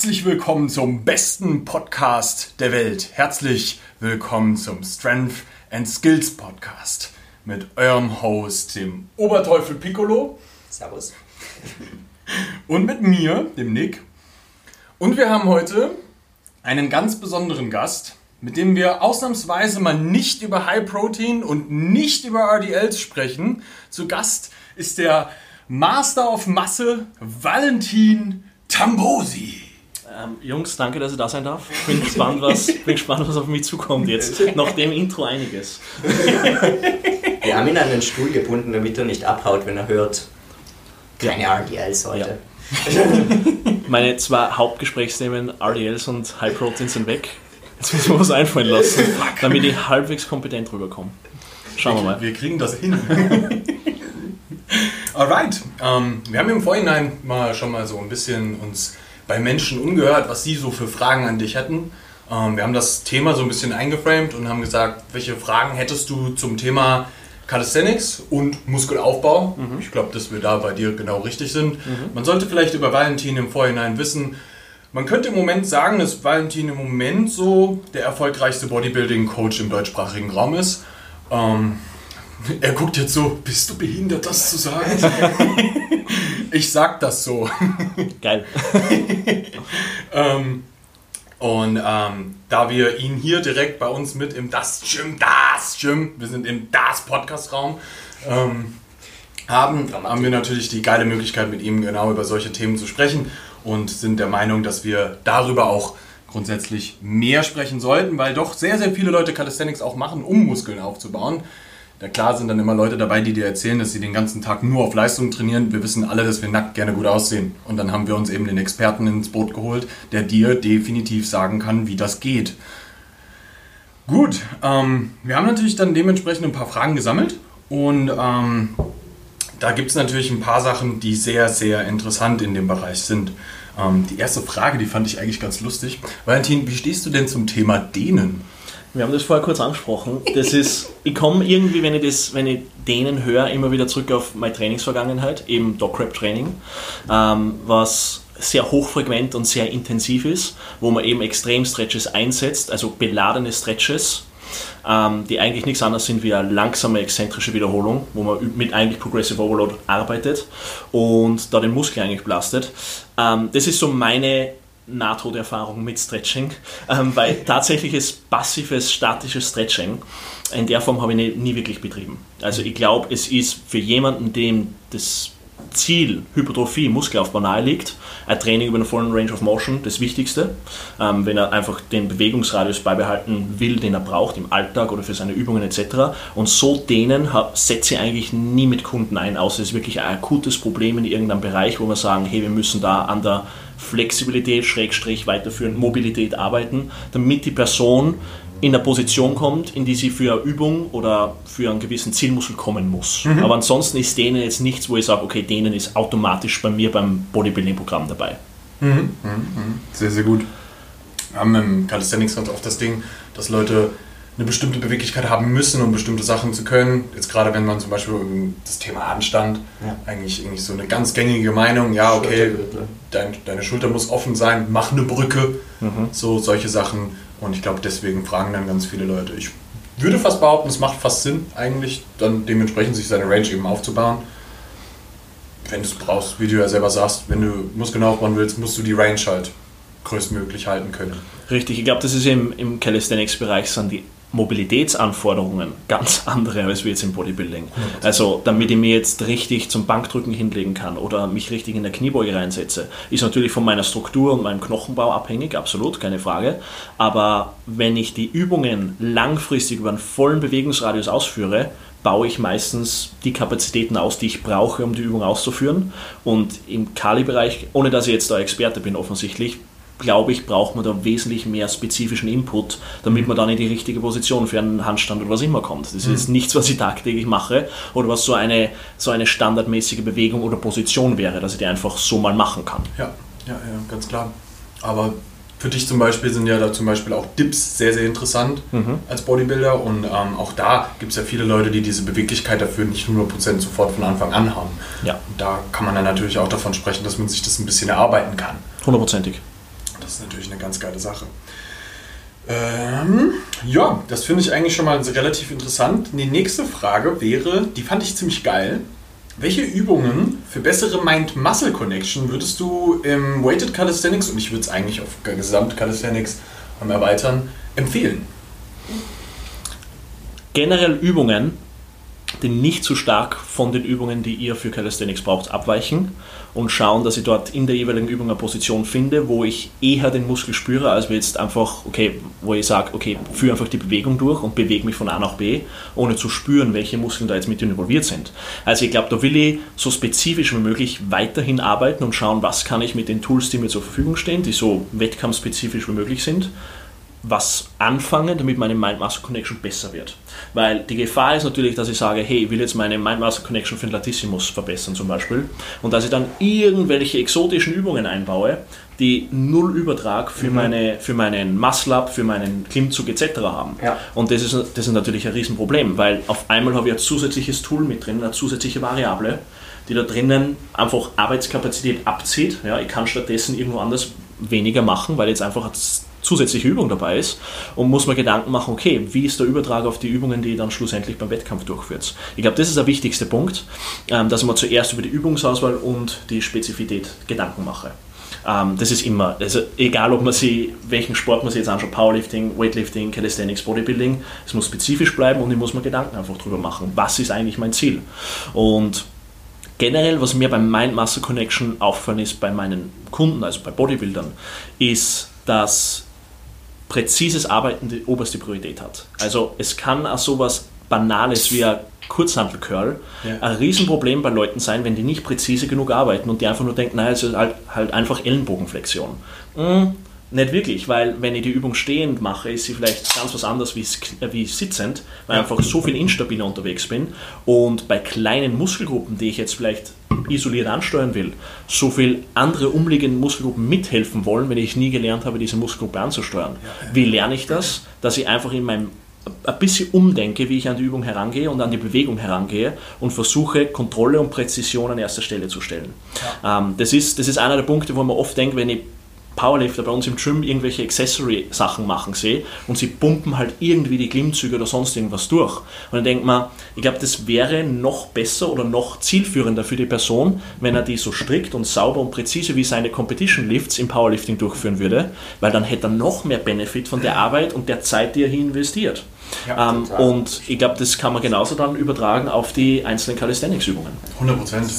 Herzlich willkommen zum besten Podcast der Welt. Herzlich willkommen zum Strength and Skills Podcast mit eurem Host, dem Oberteufel Piccolo. Servus. Und mit mir, dem Nick. Und wir haben heute einen ganz besonderen Gast, mit dem wir ausnahmsweise mal nicht über High Protein und nicht über RDLs sprechen. Zu Gast ist der Master of Masse Valentin Tambosi. Ähm, Jungs, danke, dass ich da sein darf. Bin gespannt, was, bin gespannt, was auf mich zukommt jetzt. Nach dem Intro einiges. Wir haben ihn an den Stuhl gebunden, damit er nicht abhaut, wenn er hört. Keine RDLs heute. Ja. Meine zwei Hauptgesprächsthemen, RDLs und High Protein, sind weg. Jetzt müssen wir was einfallen lassen, damit ich halbwegs kompetent rüberkomme. Schauen wir mal. Wir kriegen das hin. Alright, ähm, wir haben im Vorhinein mal schon mal so ein bisschen uns bei Menschen umgehört, was sie so für Fragen an dich hätten. Ähm, wir haben das Thema so ein bisschen eingeframed und haben gesagt, welche Fragen hättest du zum Thema Calisthenics und Muskelaufbau? Mhm. Ich glaube, dass wir da bei dir genau richtig sind. Mhm. Man sollte vielleicht über Valentin im Vorhinein wissen, man könnte im Moment sagen, dass Valentin im Moment so der erfolgreichste Bodybuilding-Coach im deutschsprachigen Raum ist. Ähm, er guckt jetzt so, bist du behindert, das zu sagen? ich sag das so. Geil. ähm, und ähm, da wir ihn hier direkt bei uns mit im Das Gym, Das Gym, wir sind im Das Podcast-Raum, ähm, haben, haben wir natürlich die geile Möglichkeit, mit ihm genau über solche Themen zu sprechen und sind der Meinung, dass wir darüber auch grundsätzlich mehr sprechen sollten, weil doch sehr, sehr viele Leute Calisthenics auch machen, um Muskeln aufzubauen. Da klar sind dann immer Leute dabei, die dir erzählen, dass sie den ganzen Tag nur auf Leistung trainieren. Wir wissen alle, dass wir nackt gerne gut aussehen. Und dann haben wir uns eben den Experten ins Boot geholt, der dir definitiv sagen kann, wie das geht. Gut, ähm, wir haben natürlich dann dementsprechend ein paar Fragen gesammelt und ähm, da gibt es natürlich ein paar Sachen, die sehr, sehr interessant in dem Bereich sind. Ähm, die erste Frage, die fand ich eigentlich ganz lustig. Valentin, wie stehst du denn zum Thema Dehnen? Wir haben das vorher kurz angesprochen. Das ist, ich komme irgendwie, wenn ich, das, wenn ich denen höre, immer wieder zurück auf meine Trainingsvergangenheit, eben Dog-Rap-Training, ähm, was sehr hochfrequent und sehr intensiv ist, wo man eben extrem Stretches einsetzt, also beladene Stretches, ähm, die eigentlich nichts anderes sind wie eine langsame exzentrische Wiederholung, wo man mit eigentlich Progressive Overload arbeitet und da den Muskel eigentlich belastet. Ähm, das ist so meine Nahtoderfahrung mit Stretching, ähm, weil tatsächliches passives, statisches Stretching in der Form habe ich nie, nie wirklich betrieben. Also ich glaube, es ist für jemanden, dem das Ziel Hypertrophie, Muskelaufbau nahe liegt, ein Training über eine vollen Range of Motion das Wichtigste. Ähm, wenn er einfach den Bewegungsradius beibehalten will, den er braucht im Alltag oder für seine Übungen etc. Und so denen setze ich eigentlich nie mit Kunden ein, außer es ist wirklich ein akutes Problem in irgendeinem Bereich, wo wir sagen, hey, wir müssen da an der Flexibilität, Schrägstrich, weiterführend Mobilität arbeiten, damit die Person in eine Position kommt, in die sie für eine Übung oder für einen gewissen Zielmuskel kommen muss. Mhm. Aber ansonsten ist denen jetzt nichts, wo ich sage, okay, denen ist automatisch bei mir beim Bodybuilding-Programm dabei. Mhm. Mhm. mhm. Sehr, sehr gut. Wir haben im Calisthenics ganz oft das Ding, dass Leute eine bestimmte Beweglichkeit haben müssen, um bestimmte Sachen zu können. Jetzt gerade wenn man zum Beispiel das Thema Anstand, ja. eigentlich, eigentlich so eine ganz gängige Meinung, ja okay, dein, deine Schulter muss offen sein, mach eine Brücke, mhm. so solche Sachen. Und ich glaube, deswegen fragen dann ganz viele Leute. Ich würde fast behaupten, es macht fast Sinn, eigentlich dann dementsprechend sich seine Range eben aufzubauen. Wenn du es brauchst, wie du ja selber sagst, wenn du Muskeln aufbauen willst, musst du die Range halt größtmöglich halten können. Richtig, ich glaube, das ist im, im Calisthenics-Bereich sind die Mobilitätsanforderungen ganz andere als wir jetzt im Bodybuilding. Also damit ich mir jetzt richtig zum Bankdrücken hinlegen kann oder mich richtig in der Kniebeuge reinsetze, ist natürlich von meiner Struktur und meinem Knochenbau abhängig, absolut, keine Frage. Aber wenn ich die Übungen langfristig über einen vollen Bewegungsradius ausführe, baue ich meistens die Kapazitäten aus, die ich brauche, um die Übung auszuführen. Und im Kali-Bereich, ohne dass ich jetzt da Experte bin offensichtlich, glaube ich, braucht man da wesentlich mehr spezifischen Input, damit man dann in die richtige Position für einen Handstand oder was immer kommt. Das ist mhm. nichts, was ich tagtäglich mache oder was so eine, so eine standardmäßige Bewegung oder Position wäre, dass ich die einfach so mal machen kann. Ja, ja, ja, ganz klar. Aber für dich zum Beispiel sind ja da zum Beispiel auch Dips sehr, sehr interessant mhm. als Bodybuilder und ähm, auch da gibt es ja viele Leute, die diese Beweglichkeit dafür nicht 100% sofort von Anfang an haben. Ja. Und da kann man dann natürlich auch davon sprechen, dass man sich das ein bisschen erarbeiten kann. Hundertprozentig. Das ist natürlich eine ganz geile Sache. Ähm, ja, das finde ich eigentlich schon mal relativ interessant. Die nächste Frage wäre, die fand ich ziemlich geil. Welche Übungen für bessere Mind-Muscle-Connection würdest du im Weighted Calisthenics, und ich würde es eigentlich auf Gesamt Calisthenics erweitern, empfehlen? Generell Übungen, die nicht zu stark von den Übungen, die ihr für Calisthenics braucht, abweichen und schauen, dass ich dort in der jeweiligen Übung eine Position finde, wo ich eher den Muskel spüre, als wir jetzt einfach, okay, wo ich sage, okay, führe einfach die Bewegung durch und bewege mich von A nach B, ohne zu spüren, welche Muskeln da jetzt mit involviert sind. Also ich glaube, da will ich so spezifisch wie möglich weiterhin arbeiten und schauen, was kann ich mit den Tools, die mir zur Verfügung stehen, die so wettkampfspezifisch wie möglich sind, was anfangen, damit meine Mind-Muscle-Connection besser wird. Weil die Gefahr ist natürlich, dass ich sage, hey, ich will jetzt meine Mind-Muscle-Connection für den Latissimus verbessern zum Beispiel und dass ich dann irgendwelche exotischen Übungen einbaue, die null Übertrag für, mhm. meine, für meinen Muscle-Up, für meinen Klimmzug etc. haben. Ja. Und das ist, das ist natürlich ein Riesenproblem, weil auf einmal habe ich ein zusätzliches Tool mit drin, eine zusätzliche Variable, die da drinnen einfach Arbeitskapazität abzieht. Ja, ich kann stattdessen irgendwo anders weniger machen, weil jetzt einfach zusätzliche Übung dabei ist und muss man Gedanken machen, okay, wie ist der Übertrag auf die Übungen, die dann schlussendlich beim Wettkampf durchführt. Ich glaube, das ist der wichtigste Punkt, ähm, dass mir zuerst über die Übungsauswahl und die Spezifität Gedanken mache. Ähm, das ist immer, also egal ob man sie, welchen Sport man sich jetzt anschaut, Powerlifting, Weightlifting, Calisthenics, Bodybuilding, es muss spezifisch bleiben und ich muss mir Gedanken einfach drüber machen, was ist eigentlich mein Ziel. Und generell, was mir beim Mind Muscle Connection auffallen ist bei meinen Kunden, also bei Bodybuildern, ist, dass präzises Arbeiten die oberste Priorität hat. Also es kann auch sowas Banales wie ein Kurzhantelcurl ja. ein Riesenproblem bei Leuten sein, wenn die nicht präzise genug arbeiten und die einfach nur denken, naja, es ist halt, halt einfach Ellenbogenflexion. Mhm nicht wirklich, weil wenn ich die Übung stehend mache, ist sie vielleicht ganz was anderes wie, wie sitzend, weil ich einfach so viel instabiler unterwegs bin. Und bei kleinen Muskelgruppen, die ich jetzt vielleicht isoliert ansteuern will, so viel andere umliegende Muskelgruppen mithelfen wollen, wenn ich nie gelernt habe, diese Muskelgruppe anzusteuern. Wie lerne ich das? Dass ich einfach in meinem ein bisschen umdenke, wie ich an die Übung herangehe und an die Bewegung herangehe und versuche, Kontrolle und Präzision an erster Stelle zu stellen. Ja. Ähm, das, ist, das ist einer der Punkte, wo man oft denkt, wenn ich Powerlifter bei uns im Gym irgendwelche Accessory-Sachen machen sehe und sie pumpen halt irgendwie die Klimmzüge oder sonst irgendwas durch. Und dann denkt man, ich glaube, das wäre noch besser oder noch zielführender für die Person, wenn er die so strikt und sauber und präzise wie seine Competition-Lifts im Powerlifting durchführen würde, weil dann hätte er noch mehr Benefit von der Arbeit und der Zeit, die er hier investiert. Ja, ähm, und ich glaube, das kann man genauso dann übertragen auf die einzelnen Calisthenics-Übungen. 100 Prozent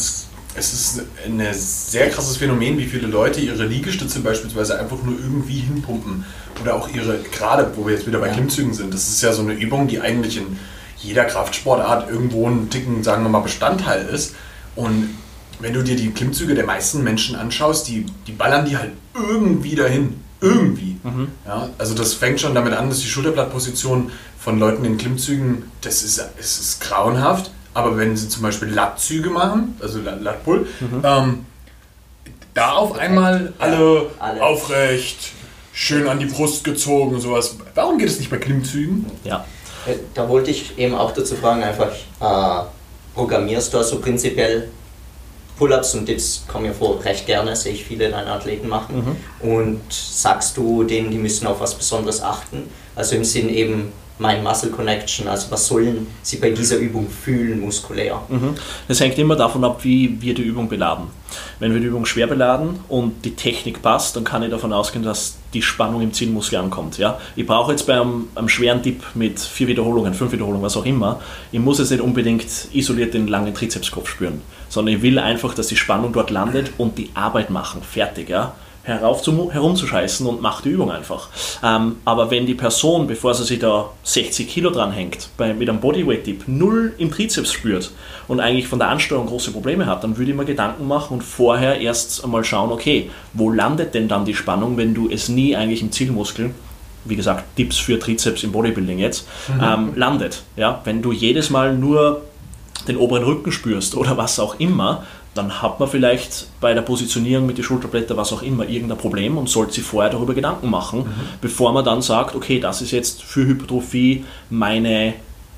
es ist ein sehr krasses Phänomen, wie viele Leute ihre Liegestütze beispielsweise einfach nur irgendwie hinpumpen. Oder auch ihre, gerade wo wir jetzt wieder bei Klimmzügen sind, das ist ja so eine Übung, die eigentlich in jeder Kraftsportart irgendwo ein Ticken, sagen wir mal, Bestandteil ist. Und wenn du dir die Klimmzüge der meisten Menschen anschaust, die, die ballern die halt irgendwie dahin. Irgendwie. Mhm. Ja, also das fängt schon damit an, dass die Schulterblattposition von Leuten in Klimmzügen, das ist, es ist grauenhaft. Aber wenn sie zum Beispiel Lattzüge machen, also Lattpull, mhm. ähm, da auf einmal alle, alle, aufrecht, schön an die Brust gezogen sowas. Warum geht es nicht bei Klimmzügen? Ja. Äh, da wollte ich eben auch dazu fragen, einfach äh, programmierst du also prinzipiell Pull-ups und Dips kommen ja vor recht gerne, sehe ich viele deiner Athleten machen. Mhm. Und sagst du denen, die müssen auf was Besonderes achten? Also im Sinn eben mein Muscle Connection, also was sollen sie bei dieser Übung fühlen muskulär? Mhm. Das hängt immer davon ab, wie wir die Übung beladen. Wenn wir die Übung schwer beladen und die Technik passt, dann kann ich davon ausgehen, dass die Spannung im Zielmuskel ankommt. Ja? Ich brauche jetzt beim einem schweren Dip mit vier Wiederholungen, fünf Wiederholungen, was auch immer, ich muss jetzt nicht unbedingt isoliert den langen Trizepskopf spüren, sondern ich will einfach, dass die Spannung dort landet und die Arbeit machen, fertig. Ja? Herauf zu, herumzuscheißen und macht die Übung einfach. Ähm, aber wenn die Person, bevor sie sich da 60 Kilo dranhängt, bei, mit einem Bodyweight-Dip null im Trizeps spürt und eigentlich von der Ansteuerung große Probleme hat, dann würde ich mir Gedanken machen und vorher erst einmal schauen, okay, wo landet denn dann die Spannung, wenn du es nie eigentlich im Zielmuskel wie gesagt, Tipps für Trizeps im Bodybuilding jetzt, mhm. ähm, landet. Ja? Wenn du jedes Mal nur den oberen Rücken spürst oder was auch immer, dann hat man vielleicht bei der Positionierung mit den Schulterblättern, was auch immer, irgendein Problem und sollte sich vorher darüber Gedanken machen, mhm. bevor man dann sagt, okay, das ist jetzt für Hypertrophie meine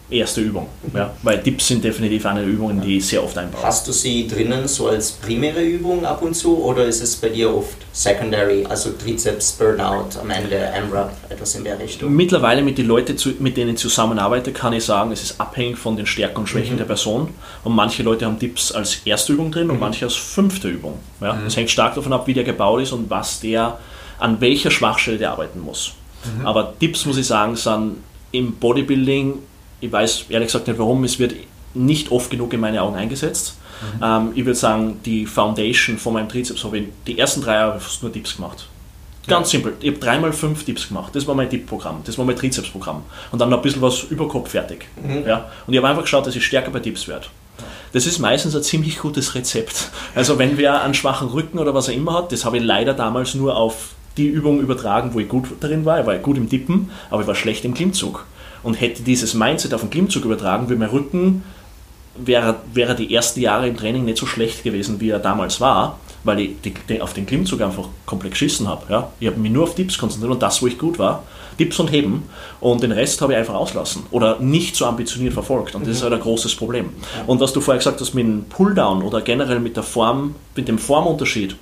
erste Übung. Ja? Weil Dips sind definitiv eine Übung, die ich sehr oft einbaue. Hast du sie drinnen so als primäre Übung ab und zu oder ist es bei dir oft secondary, also Trizeps, Burnout, am Ende AMRAP, etwas in der Richtung? Mittlerweile mit den Leuten, mit denen ich zusammenarbeite, kann ich sagen, es ist abhängig von den Stärken und Schwächen mhm. der Person. Und manche Leute haben Dips als erste Übung drin und mhm. manche als fünfte Übung. Ja? Mhm. Das hängt stark davon ab, wie der gebaut ist und was der, an welcher Schwachstelle der arbeiten muss. Mhm. Aber Dips, muss ich sagen, sind im Bodybuilding ich weiß ehrlich gesagt nicht warum, es wird nicht oft genug in meine Augen eingesetzt. Mhm. Ähm, ich würde sagen, die Foundation von meinem Trizeps habe ich die ersten drei Jahre fast nur Dips gemacht. Ganz ja. simpel. Ich habe dreimal fünf Dips gemacht. Das war mein Dip-Programm. Das war mein Trizepsprogramm. Und dann noch ein bisschen was über Kopf fertig. Mhm. Ja? Und ich habe einfach geschaut, dass ich stärker bei Dips werde. Das ist meistens ein ziemlich gutes Rezept. Also wenn wer einen schwachen Rücken oder was er immer hat, das habe ich leider damals nur auf die Übung übertragen, wo ich gut darin war. Ich war gut im Dippen, aber ich war schlecht im Klimmzug und hätte dieses Mindset auf den Klimmzug übertragen, würde mein Rücken wäre, wäre die ersten Jahre im Training nicht so schlecht gewesen, wie er damals war, weil ich die, die, auf den Klimmzug einfach komplett geschissen habe. Ja? Ich habe mich nur auf Dips konzentriert und das, wo ich gut war, Dips und Heben und den Rest habe ich einfach auslassen oder nicht so ambitioniert verfolgt und das ist mhm. halt ein großes Problem. Und was du vorher gesagt hast mit dem Pulldown oder generell mit der Form, mit dem Formunterschied,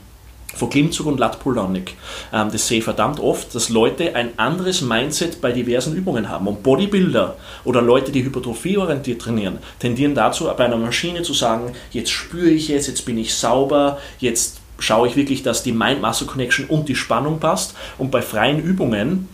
von Klimmzug und Lat Pulldown Nick. Ähm, das sehe ich verdammt oft, dass Leute ein anderes Mindset bei diversen Übungen haben. Und Bodybuilder oder Leute, die hypertrophieorientiert trainieren, tendieren dazu, bei einer Maschine zu sagen, jetzt spüre ich es, jetzt bin ich sauber, jetzt schaue ich wirklich, dass die Mind-Muscle-Connection und die Spannung passt. Und bei freien Übungen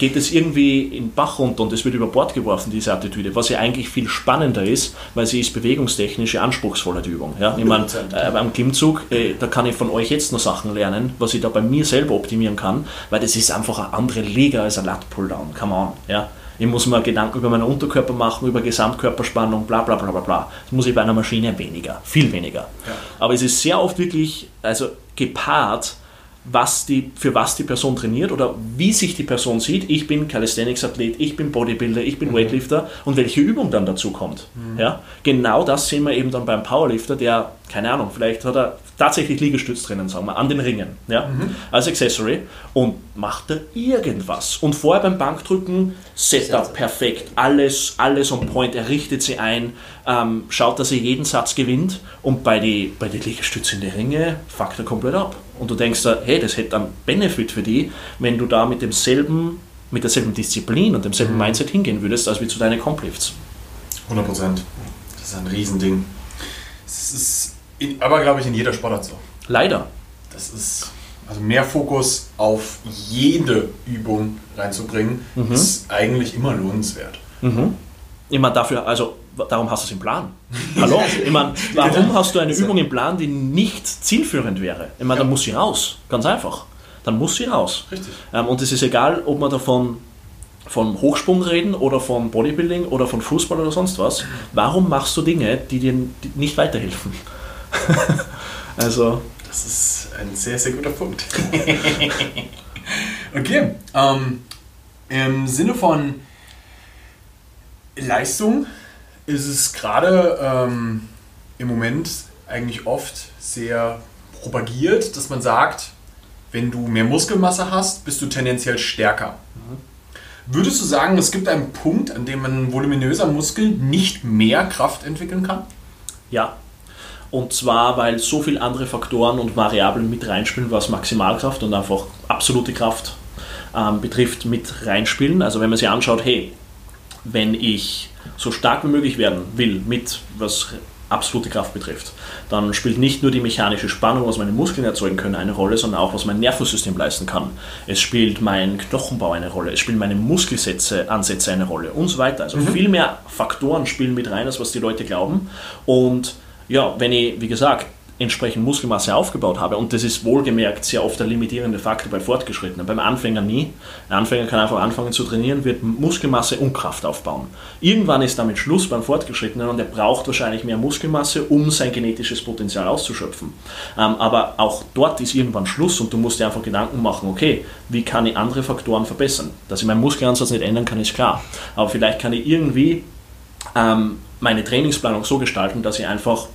geht es irgendwie in den Bach runter und es wird über Bord geworfen, diese Attitüde, was ja eigentlich viel spannender ist, weil sie ist bewegungstechnisch anspruchsvoller, die Übung. Ja? Ich meine, äh, beim Klimmzug, äh, da kann ich von euch jetzt noch Sachen lernen, was ich da bei mir selber optimieren kann, weil das ist einfach eine andere Liga als ein Lat-Pulldown, come on. Ja? Ich muss mir Gedanken über meinen Unterkörper machen, über Gesamtkörperspannung, bla bla bla bla bla. Das muss ich bei einer Maschine weniger, viel weniger. Ja. Aber es ist sehr oft wirklich also gepaart was die, für was die Person trainiert oder wie sich die Person sieht. Ich bin Calisthenics-Athlet, ich bin Bodybuilder, ich bin mhm. Weightlifter und welche Übung dann dazu kommt. Mhm. Ja? Genau das sehen wir eben dann beim Powerlifter, der, keine Ahnung, vielleicht hat er tatsächlich Liegestütz drinnen, sagen wir, an den Ringen, ja? Mhm. als Accessory und macht er irgendwas. Und vorher beim Bankdrücken, Setup perfekt, alles, alles on point, er richtet sie ein, ähm, schaut, dass er jeden Satz gewinnt und bei den bei die Liegestützen in die Ringe fuckt er komplett ab. Und du denkst da, hey, das hätte einen Benefit für die, wenn du da mit demselben, mit derselben Disziplin und demselben mhm. Mindset hingehen würdest, als wie zu deinen Complifts. 100 Prozent. Das ist ein Riesending. Das ist in, aber, glaube ich, in jeder Sportart so. Leider. Das ist also mehr Fokus auf jede Übung reinzubringen, mhm. ist eigentlich immer lohnenswert. Mhm. Immer dafür, also darum hast du es im Plan. Hallo? Ich meine, warum hast du eine Übung im Plan, die nicht zielführend wäre? Ich meine, ja. dann muss sie raus. Ganz einfach. Dann muss sie raus. Richtig. Ähm, und es ist egal, ob man davon von Hochsprung reden oder von Bodybuilding oder von Fußball oder sonst was. Warum machst du Dinge, die dir nicht weiterhelfen? also. Das ist ein sehr, sehr guter Punkt. okay. Ähm, Im Sinne von Leistung ist es gerade ähm, im Moment eigentlich oft sehr propagiert, dass man sagt, wenn du mehr Muskelmasse hast, bist du tendenziell stärker. Mhm. Würdest du sagen, es gibt einen Punkt, an dem ein voluminöser Muskel nicht mehr Kraft entwickeln kann? Ja. Und zwar, weil so viele andere Faktoren und Variablen mit reinspielen, was Maximalkraft und einfach absolute Kraft ähm, betrifft, mit reinspielen. Also wenn man sich anschaut, hey, wenn ich so stark wie möglich werden will, mit was absolute Kraft betrifft, dann spielt nicht nur die mechanische Spannung, was meine Muskeln erzeugen können, eine Rolle, sondern auch, was mein Nervensystem leisten kann. Es spielt mein Knochenbau eine Rolle, es spielen meine Muskelsätze, Ansätze eine Rolle und so weiter. Also mhm. viel mehr Faktoren spielen mit rein, als was die Leute glauben. Und ja, wenn ich, wie gesagt, entsprechend Muskelmasse aufgebaut habe. Und das ist wohlgemerkt sehr oft der limitierende Faktor bei Fortgeschrittenen. Beim Anfänger nie. Ein Anfänger kann einfach anfangen zu trainieren, wird Muskelmasse und Kraft aufbauen. Irgendwann ist damit Schluss beim Fortgeschrittenen und er braucht wahrscheinlich mehr Muskelmasse, um sein genetisches Potenzial auszuschöpfen. Ähm, aber auch dort ist irgendwann Schluss und du musst dir einfach Gedanken machen, okay, wie kann ich andere Faktoren verbessern? Dass ich meinen Muskelansatz nicht ändern kann, ist klar. Aber vielleicht kann ich irgendwie ähm, meine Trainingsplanung so gestalten, dass ich einfach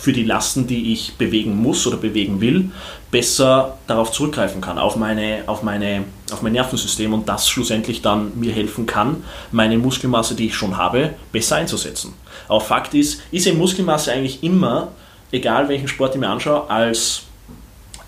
für die Lasten, die ich bewegen muss oder bewegen will, besser darauf zurückgreifen kann, auf, meine, auf, meine, auf mein Nervensystem und das schlussendlich dann mir helfen kann, meine Muskelmasse, die ich schon habe, besser einzusetzen. Aber Fakt ist, ist eben Muskelmasse eigentlich immer, egal welchen Sport ich mir anschaue, als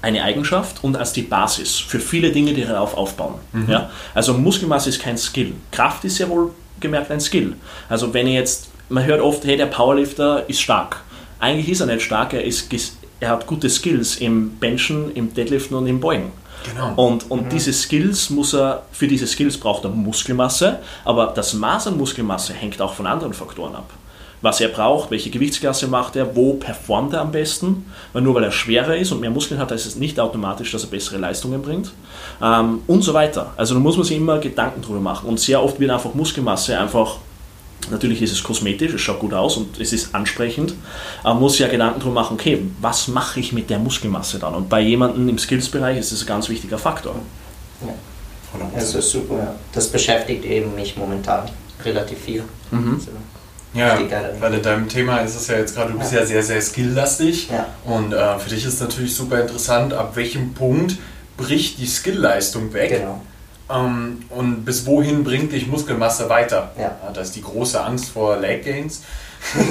eine Eigenschaft und als die Basis für viele Dinge, die darauf aufbauen. Mhm. Ja? Also Muskelmasse ist kein Skill. Kraft ist ja wohl gemerkt ein Skill. Also wenn ich jetzt, man hört oft, hey, der Powerlifter ist stark. Eigentlich ist er nicht stark, er, ist, er hat gute Skills im Benchen, im Deadliften und im Beugen. Genau. Und, und mhm. diese Skills muss er, für diese Skills braucht er Muskelmasse, aber das Maß an Muskelmasse hängt auch von anderen Faktoren ab was er braucht, welche Gewichtsklasse macht er, wo performt er am besten. Weil nur weil er schwerer ist und mehr Muskeln hat, heißt es nicht automatisch, dass er bessere Leistungen bringt. Ähm, und so weiter. Also da muss man sich immer Gedanken drüber machen. Und sehr oft wird einfach Muskelmasse einfach Natürlich ist es kosmetisch, es schaut gut aus und es ist ansprechend, aber man muss ja Gedanken darüber machen, okay, was mache ich mit der Muskelmasse dann? Und bei jemandem im Skills-Bereich ist das ein ganz wichtiger Faktor. Ja. Das ist super, ja. Das beschäftigt eben mich momentan relativ viel. Mhm. Also ja, weil in deinem Thema ist es ja jetzt gerade, du bist ja, ja sehr, sehr skilllastig. Ja. Und äh, für dich ist natürlich super interessant, ab welchem Punkt bricht die Skillleistung weg. Genau. Ähm, und bis wohin bringt dich Muskelmasse weiter? Ja. ja das ist die große Angst vor Leg Gains.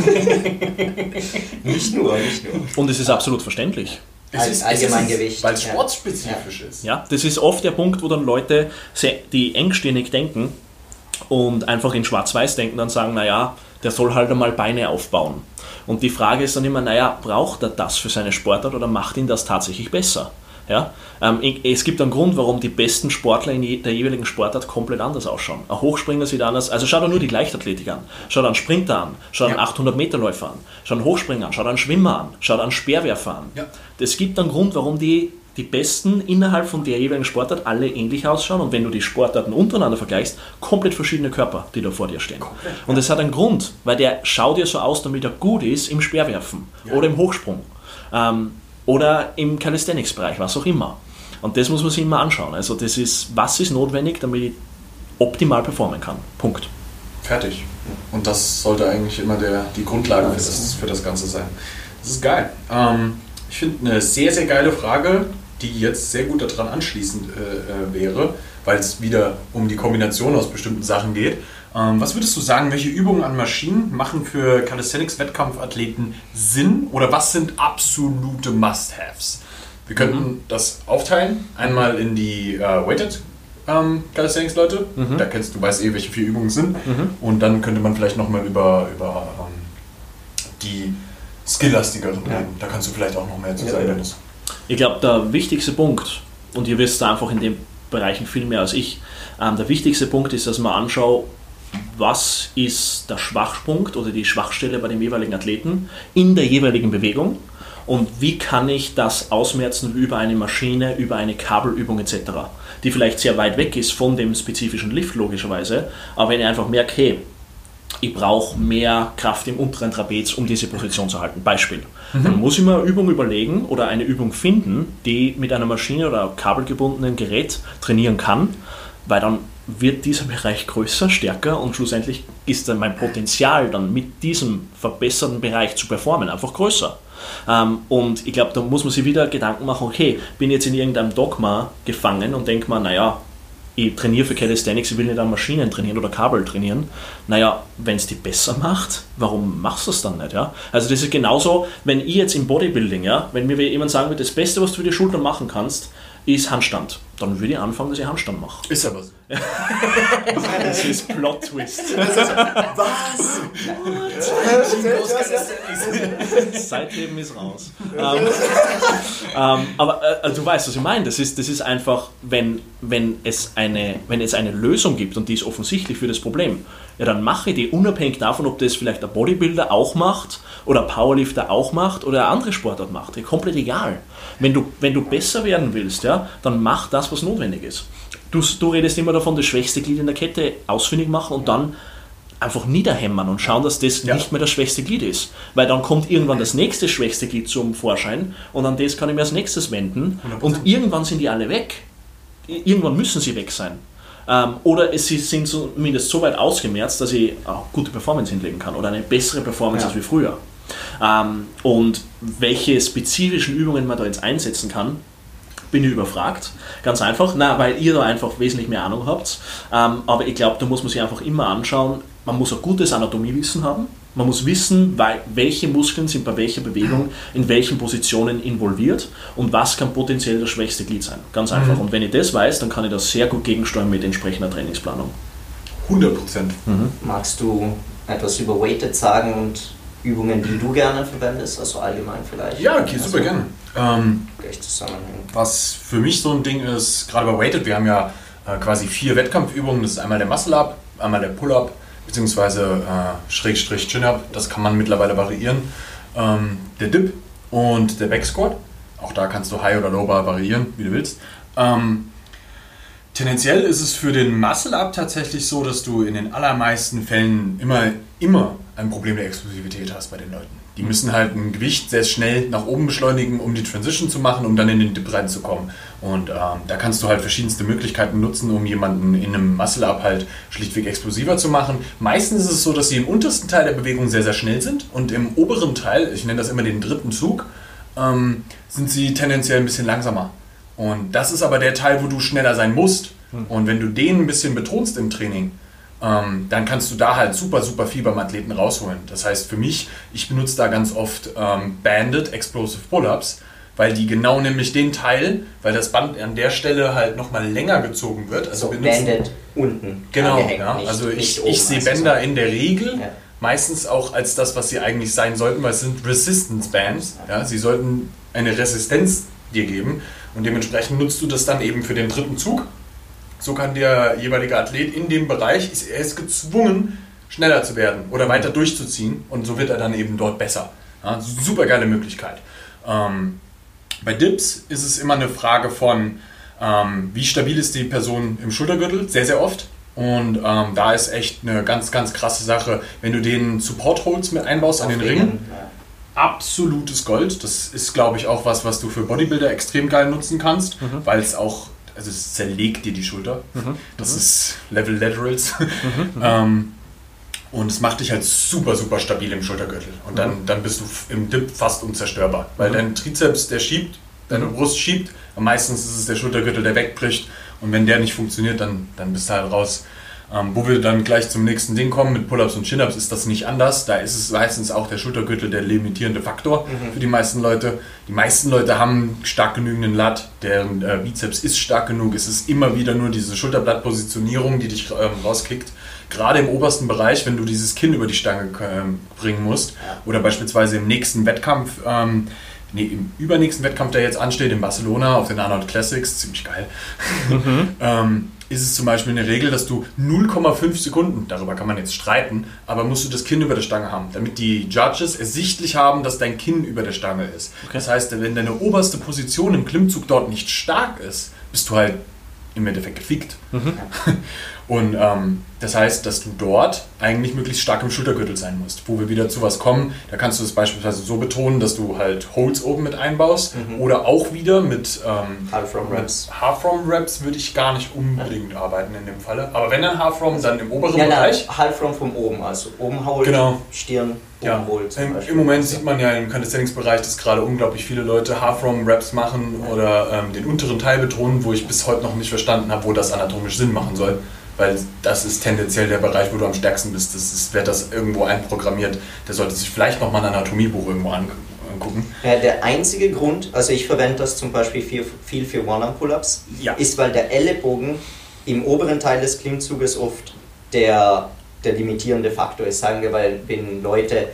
nicht nur, nicht nur. Und es ist absolut verständlich. Es ist Allgemeingewicht. Weil es sportspezifisch ist. Ja, das ist oft der Punkt, wo dann Leute, die engstirnig denken und einfach in Schwarz-Weiß denken, dann sagen, naja, der soll halt einmal Beine aufbauen. Und die Frage ist dann immer, naja, braucht er das für seine Sportart oder macht ihn das tatsächlich besser? Ja? Ähm, es gibt einen Grund, warum die besten Sportler in der jeweiligen Sportart komplett anders ausschauen. Ein Hochspringer sieht anders, also schau dir nur die Leichtathletik an, schau dir einen Sprinter an, schau dir einen 800-Meter-Läufer an, schau dir einen Hochspringer an, schau dir einen Schwimmer an, schau dir einen Speerwerfer an. Ja. Es gibt einen Grund, warum die die Besten innerhalb von der jeweiligen Sportart alle ähnlich ausschauen und wenn du die Sportarten untereinander vergleichst, komplett verschiedene Körper, die da vor dir stehen. Komplett, und es hat einen Grund, weil der schaut ja so aus, damit er gut ist im Speerwerfen ja. oder im Hochsprung ähm, oder im Calisthenics-Bereich, was auch immer. Und das muss man sich immer anschauen. Also das ist, was ist notwendig, damit ich optimal performen kann. Punkt. Fertig. Und das sollte eigentlich immer der, die Grundlage für das, für das Ganze sein. Das ist geil. Ähm, ich finde eine sehr, sehr geile Frage die jetzt sehr gut daran anschließend äh, äh, wäre, weil es wieder um die Kombination aus bestimmten Sachen geht. Ähm, was würdest du sagen, welche Übungen an Maschinen machen für Calisthenics-Wettkampfathleten Sinn oder was sind absolute Must-Haves? Wir könnten mhm. das aufteilen, einmal in die äh, Weighted ähm, Calisthenics-Leute, mhm. da kennst du, weißt eh, welche vier Übungen sind, mhm. und dann könnte man vielleicht nochmal über, über ähm, die skilllastigeren ja. reden. Da kannst du vielleicht auch noch mehr zu sagen, Dennis. Ich glaube, der wichtigste Punkt, und ihr wisst einfach in den Bereichen viel mehr als ich, ähm, der wichtigste Punkt ist, dass man anschaut, was ist der Schwachpunkt oder die Schwachstelle bei dem jeweiligen Athleten in der jeweiligen Bewegung und wie kann ich das ausmerzen über eine Maschine, über eine Kabelübung etc., die vielleicht sehr weit weg ist von dem spezifischen Lift logischerweise, aber wenn ich einfach merke, hey, ich brauche mehr Kraft im unteren Trapez, um diese Position zu halten. Beispiel. Mhm. Dann muss ich mir eine Übung überlegen oder eine Übung finden, die mit einer Maschine oder kabelgebundenen Gerät trainieren kann, weil dann wird dieser Bereich größer, stärker und schlussendlich ist dann mein Potenzial dann mit diesem verbesserten Bereich zu performen einfach größer. Ähm, und ich glaube, da muss man sich wieder Gedanken machen, okay, bin jetzt in irgendeinem Dogma gefangen und denke mal, naja, ich trainiere für Calisthenics, ich will nicht an Maschinen trainieren oder Kabel trainieren. Naja, wenn es die besser macht, warum machst du es dann nicht? Ja? Also das ist genauso, wenn ich jetzt im Bodybuilding, ja, wenn mir jemand sagen würde, das Beste, was du für die Schultern machen kannst, ist Handstand. Dann würde ich anfangen, dass ich Handstand mache. Ist aber so. das ist Plot Twist. Was? Seitheben ist raus. ähm, ähm, aber äh, also du weißt, was ich meine. Das ist, das ist einfach, wenn, wenn, es eine, wenn es eine Lösung gibt und die ist offensichtlich für das Problem, ja, dann mache ich die unabhängig davon, ob das vielleicht der Bodybuilder auch macht oder Powerlifter auch macht oder eine andere Sportart macht. Ja, komplett egal. Wenn du, wenn du besser werden willst, ja, dann mach das, was notwendig ist. Du, du redest immer davon, das schwächste Glied in der Kette ausfindig machen und dann einfach niederhämmern und schauen, dass das ja. nicht mehr das schwächste Glied ist. Weil dann kommt irgendwann das nächste schwächste Glied zum Vorschein und an das kann ich mir als nächstes wenden 100%. und irgendwann sind die alle weg. Irgendwann müssen sie weg sein. Ähm, oder sie sind zumindest so weit ausgemerzt, dass ich auch gute Performance hinlegen kann oder eine bessere Performance ja. als wie früher. Ähm, und welche spezifischen Übungen man da jetzt einsetzen kann, bin ich überfragt. Ganz einfach, na, weil ihr da einfach wesentlich mehr Ahnung habt. Ähm, aber ich glaube, da muss man sich einfach immer anschauen, man muss ein gutes Anatomiewissen haben. Man muss wissen, welche Muskeln sind bei welcher Bewegung in welchen Positionen involviert und was kann potenziell das schwächste Glied sein. Ganz einfach. Mhm. Und wenn ich das weiß, dann kann ich das sehr gut gegensteuern mit entsprechender Trainingsplanung. 100 Prozent. Mhm. Magst du etwas über Weighted sagen und Übungen, die du gerne verwendest, also allgemein vielleicht? Ja, okay, super also, gerne. Ähm, was für mich so ein Ding ist, gerade bei Weighted, wir haben ja äh, quasi vier Wettkampfübungen. Das ist einmal der Muscle-Up, einmal der Pull-Up, beziehungsweise äh, Schrägstrich Chin-Up. Das kann man mittlerweile variieren. Ähm, der Dip und der Backsquat. Auch da kannst du High oder Low Bar variieren, wie du willst. Ähm, tendenziell ist es für den Muscle-Up tatsächlich so, dass du in den allermeisten Fällen immer, immer ein Problem der Explosivität hast bei den Leuten. Die müssen halt ein Gewicht sehr schnell nach oben beschleunigen, um die Transition zu machen, um dann in den Dip reinzukommen. Und ähm, da kannst du halt verschiedenste Möglichkeiten nutzen, um jemanden in einem Muscle-Up halt schlichtweg explosiver zu machen. Meistens ist es so, dass sie im untersten Teil der Bewegung sehr, sehr schnell sind und im oberen Teil, ich nenne das immer den dritten Zug, ähm, sind sie tendenziell ein bisschen langsamer. Und das ist aber der Teil, wo du schneller sein musst. Hm. Und wenn du den ein bisschen betonst im Training, ähm, dann kannst du da halt super, super viel beim Athleten rausholen. Das heißt für mich, ich benutze da ganz oft ähm, Banded Explosive Pull-Ups, weil die genau nämlich den Teil, weil das Band an der Stelle halt nochmal länger gezogen wird. Also so Banded unten. Genau, ja. Nicht, also ich, ich sehe Bänder so. in der Regel ja. meistens auch als das, was sie eigentlich sein sollten, weil es sind Resistance Bands. Ja. Sie sollten eine Resistenz dir geben und dementsprechend nutzt du das dann eben für den dritten Zug so kann der jeweilige Athlet in dem Bereich, er ist gezwungen, schneller zu werden oder weiter durchzuziehen und so wird er dann eben dort besser. Ja, super geile Möglichkeit. Ähm, bei Dips ist es immer eine Frage von, ähm, wie stabil ist die Person im Schultergürtel, sehr, sehr oft. Und ähm, da ist echt eine ganz, ganz krasse Sache, wenn du den Support Holds mit einbaust Auf an den Ringen. Absolutes Gold. Das ist, glaube ich, auch was, was du für Bodybuilder extrem geil nutzen kannst, mhm. weil es auch also es zerlegt dir die Schulter. Mhm. Das mhm. ist Level Laterals. Mhm. ähm, und es macht dich halt super, super stabil im Schultergürtel. Und dann, mhm. dann bist du im Dip fast unzerstörbar. Weil mhm. dein Trizeps, der schiebt, deine mhm. Brust schiebt. Und meistens ist es der Schultergürtel, der wegbricht. Und wenn der nicht funktioniert, dann, dann bist du halt raus. Ähm, wo wir dann gleich zum nächsten Ding kommen, mit Pull-Ups und Chin-Ups ist das nicht anders. Da ist es meistens auch der Schultergürtel der limitierende Faktor mhm. für die meisten Leute. Die meisten Leute haben stark genügenden Lat, deren äh, Bizeps ist stark genug. Es ist immer wieder nur diese Schulterblattpositionierung, die dich ähm, rauskickt. Gerade im obersten Bereich, wenn du dieses Kinn über die Stange äh, bringen musst oder beispielsweise im nächsten Wettkampf. Ähm, nee, im übernächsten Wettkampf, der jetzt ansteht, in Barcelona auf den Arnold Classics, ziemlich geil. Mhm. ist es zum Beispiel eine Regel, dass du 0,5 Sekunden, darüber kann man jetzt streiten, aber musst du das Kinn über der Stange haben, damit die Judges ersichtlich haben, dass dein Kinn über der Stange ist. Okay. Das heißt, wenn deine oberste Position im Klimmzug dort nicht stark ist, bist du halt im Endeffekt gefickt. Mhm. Und ähm, das heißt, dass du dort eigentlich möglichst stark im Schultergürtel sein musst. Wo wir wieder zu was kommen, da kannst du es beispielsweise so betonen, dass du halt Holds oben mit einbaust mhm. oder auch wieder mit ähm, Half-From-Raps. Half-From-Raps würde ich gar nicht unbedingt ja. arbeiten in dem Falle. Aber wenn dann Half-From, dann im oberen ja, Bereich. Half-From von oben, also oben Hold, genau. Stirn, ja. Im, Im, Moment sieht man ja im Calisthenics-Bereich, dass gerade unglaublich viele Leute Half-From-Raps machen oder ähm, den unteren Teil betonen, wo ich bis heute noch nicht verstanden habe, wo das anatomisch Sinn machen soll weil das ist tendenziell der Bereich, wo du am stärksten bist. Das ist, wird das irgendwo einprogrammiert. Der sollte sich vielleicht nochmal ein Anatomiebuch irgendwo angucken. Ja, der einzige Grund, also ich verwende das zum Beispiel viel, viel für One-Arm-Pull-Ups, ja. ist, weil der Ellenbogen im oberen Teil des Klimmzuges oft der, der limitierende Faktor ist. Sagen wir, weil wenn Leute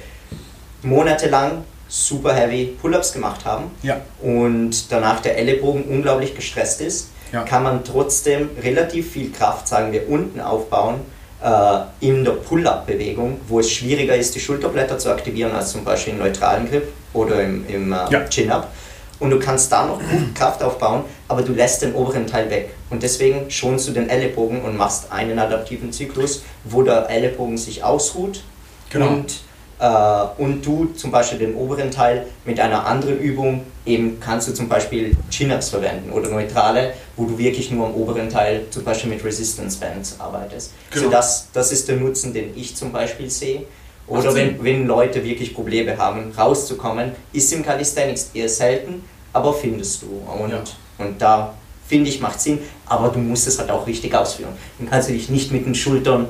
monatelang super heavy Pull-ups gemacht haben ja. und danach der Ellenbogen unglaublich gestresst ist, ja. kann man trotzdem relativ viel Kraft, sagen wir, unten aufbauen äh, in der Pull-Up-Bewegung, wo es schwieriger ist, die Schulterblätter zu aktivieren als zum Beispiel im neutralen Grip oder im, im äh, ja. Chin-Up. Und du kannst da noch Kraft aufbauen, aber du lässt den oberen Teil weg. Und deswegen schonst du den Ellenbogen und machst einen adaptiven Zyklus, wo der Ellenbogen sich ausruht genau. und äh, und du zum Beispiel den oberen Teil mit einer anderen Übung, eben kannst du zum Beispiel Chin-Ups verwenden oder neutrale, wo du wirklich nur am oberen Teil zum Beispiel mit Resistance Bands arbeitest. Genau. So das, das ist der Nutzen, den ich zum Beispiel sehe. Oder wenn, wenn Leute wirklich Probleme haben, rauszukommen, ist im Calisthenics eher selten, aber findest du. Und, ja. und da finde ich, macht Sinn, aber du musst es halt auch richtig ausführen. Dann kannst du dich nicht mit den Schultern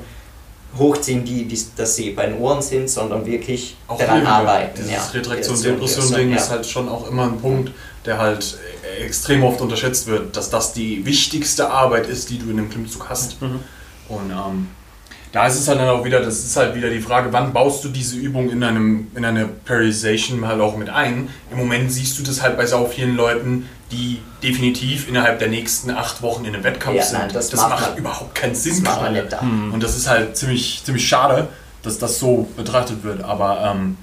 hochziehen, die, die dass sie bei den Ohren sind, sondern wirklich auch daran arbeiten. Dieses ja. Retraktion-Depression-Ding ja. ist halt schon auch immer ein Punkt, der halt extrem oft unterschätzt wird, dass das die wichtigste Arbeit ist, die du in einem Klimmzug hast. Mhm. Und ähm, da ist es halt dann auch wieder, das ist halt wieder die Frage, wann baust du diese Übung in, einem, in eine Periodization halt auch mit ein? Im Moment siehst du das halt bei so vielen Leuten, die definitiv innerhalb der nächsten acht Wochen in einem Wettkampf ja, sind. Nein, das, das, macht, macht überhaupt keinen Sinn gerade. Mhm. Und das ist halt ziemlich, ziemlich schade, dass das so betrachtet wird. Aber ähm,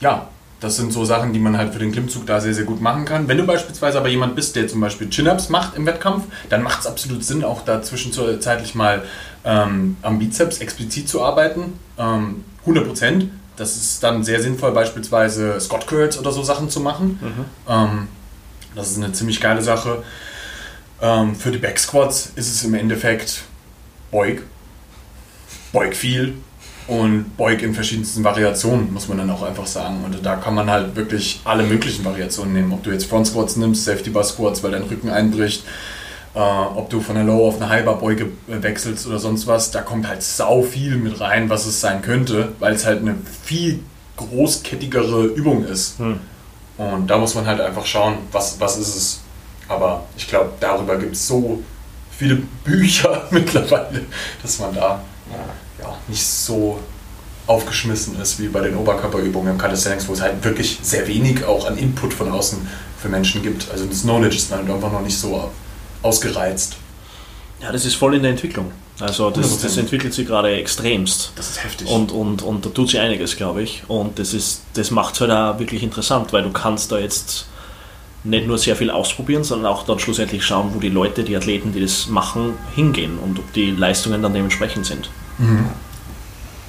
ja, das sind so Sachen, die man halt für den Klimmzug da sehr, sehr gut machen kann. Wenn du beispielsweise aber jemand bist, der zum Beispiel Chin-Ups macht im Wettkampf, dann macht es absolut Sinn, auch da zwischenzeitlich mal ähm, am Bizeps explizit zu arbeiten. Ähm, 100% Das ist dann sehr sinnvoll, beispielsweise Scott Curls oder so Sachen zu machen. Mhm. Ähm, das ist eine ziemlich geile Sache. Ähm, für die Back Squats ist es im Endeffekt Beug. Beug viel, und Beug in verschiedensten Variationen, muss man dann auch einfach sagen. Und da kann man halt wirklich alle möglichen Variationen nehmen. Ob du jetzt Front Squats nimmst, Safety Bar Squats, weil dein Rücken einbricht, äh, ob du von der Low auf eine High Bar Beuge wechselst oder sonst was, da kommt halt sau viel mit rein, was es sein könnte, weil es halt eine viel großkettigere Übung ist. Hm. Und da muss man halt einfach schauen, was, was ist es. Aber ich glaube, darüber gibt es so viele Bücher mittlerweile, dass man da ja, nicht so aufgeschmissen ist wie bei den Oberkörperübungen im Calisthenics, wo es halt wirklich sehr wenig auch an Input von außen für Menschen gibt. Also das Knowledge ist dann einfach noch nicht so ausgereizt. Ja, das ist voll in der Entwicklung. Also das, das entwickelt sich gerade extremst. Das ist heftig. Und, und, und da tut sich einiges, glaube ich. Und das, das macht es halt auch wirklich interessant, weil du kannst da jetzt nicht nur sehr viel ausprobieren, sondern auch dann schlussendlich schauen, wo die Leute, die Athleten, die das machen, hingehen und ob die Leistungen dann dementsprechend sind. Mhm.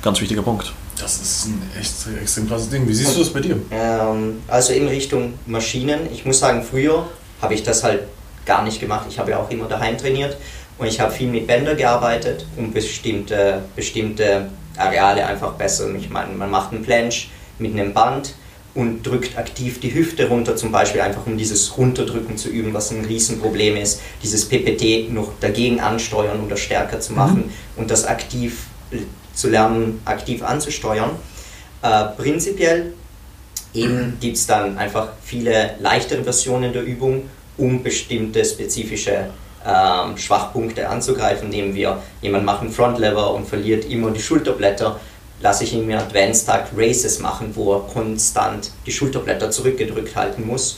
Ganz wichtiger Punkt. Das ist ein echt extrem krasses Ding. Wie siehst du das bei dir? Ähm, also in Richtung Maschinen. Ich muss sagen, früher habe ich das halt gar nicht gemacht. Ich habe ja auch immer daheim trainiert und ich habe viel mit Bänder gearbeitet, um bestimmte, bestimmte Areale einfach besser. Ich meine, man macht einen Planche mit einem Band und drückt aktiv die Hüfte runter, zum Beispiel einfach um dieses Runterdrücken zu üben, was ein Riesenproblem ist, dieses PPT noch dagegen ansteuern oder stärker zu machen mhm. und das aktiv zu lernen, aktiv anzusteuern. Äh, prinzipiell eben gibt es dann einfach viele leichtere Versionen der Übung, um bestimmte spezifische ähm, Schwachpunkte anzugreifen, indem wir jemand macht einen Frontlever und verliert immer die Schulterblätter lasse ich ihn mir Advanced Tag Races machen, wo er konstant die Schulterblätter zurückgedrückt halten muss.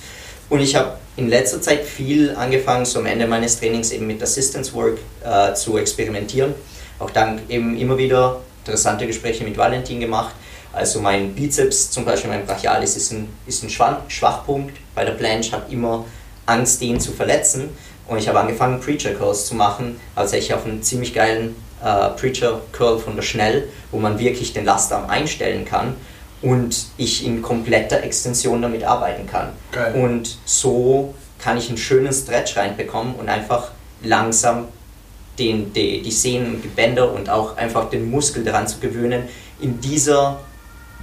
Und ich habe in letzter Zeit viel angefangen, so am Ende meines Trainings eben mit Assistance Work äh, zu experimentieren. Auch dann eben immer wieder interessante Gespräche mit Valentin gemacht. Also mein Bizeps, zum Beispiel mein Brachialis, ist ein, ist ein Schwachpunkt. Bei der Planche habe immer Angst, den zu verletzen. Und ich habe angefangen, Preacher Curls zu machen, also ich auf einen ziemlich geilen äh, Preacher Curl von der Schnell, wo man wirklich den Lastarm einstellen kann und ich in kompletter Extension damit arbeiten kann. Geil. Und so kann ich einen schönen Stretch reinbekommen und einfach langsam den, die, die Sehnen und die Bänder und auch einfach den Muskel daran zu gewöhnen, in dieser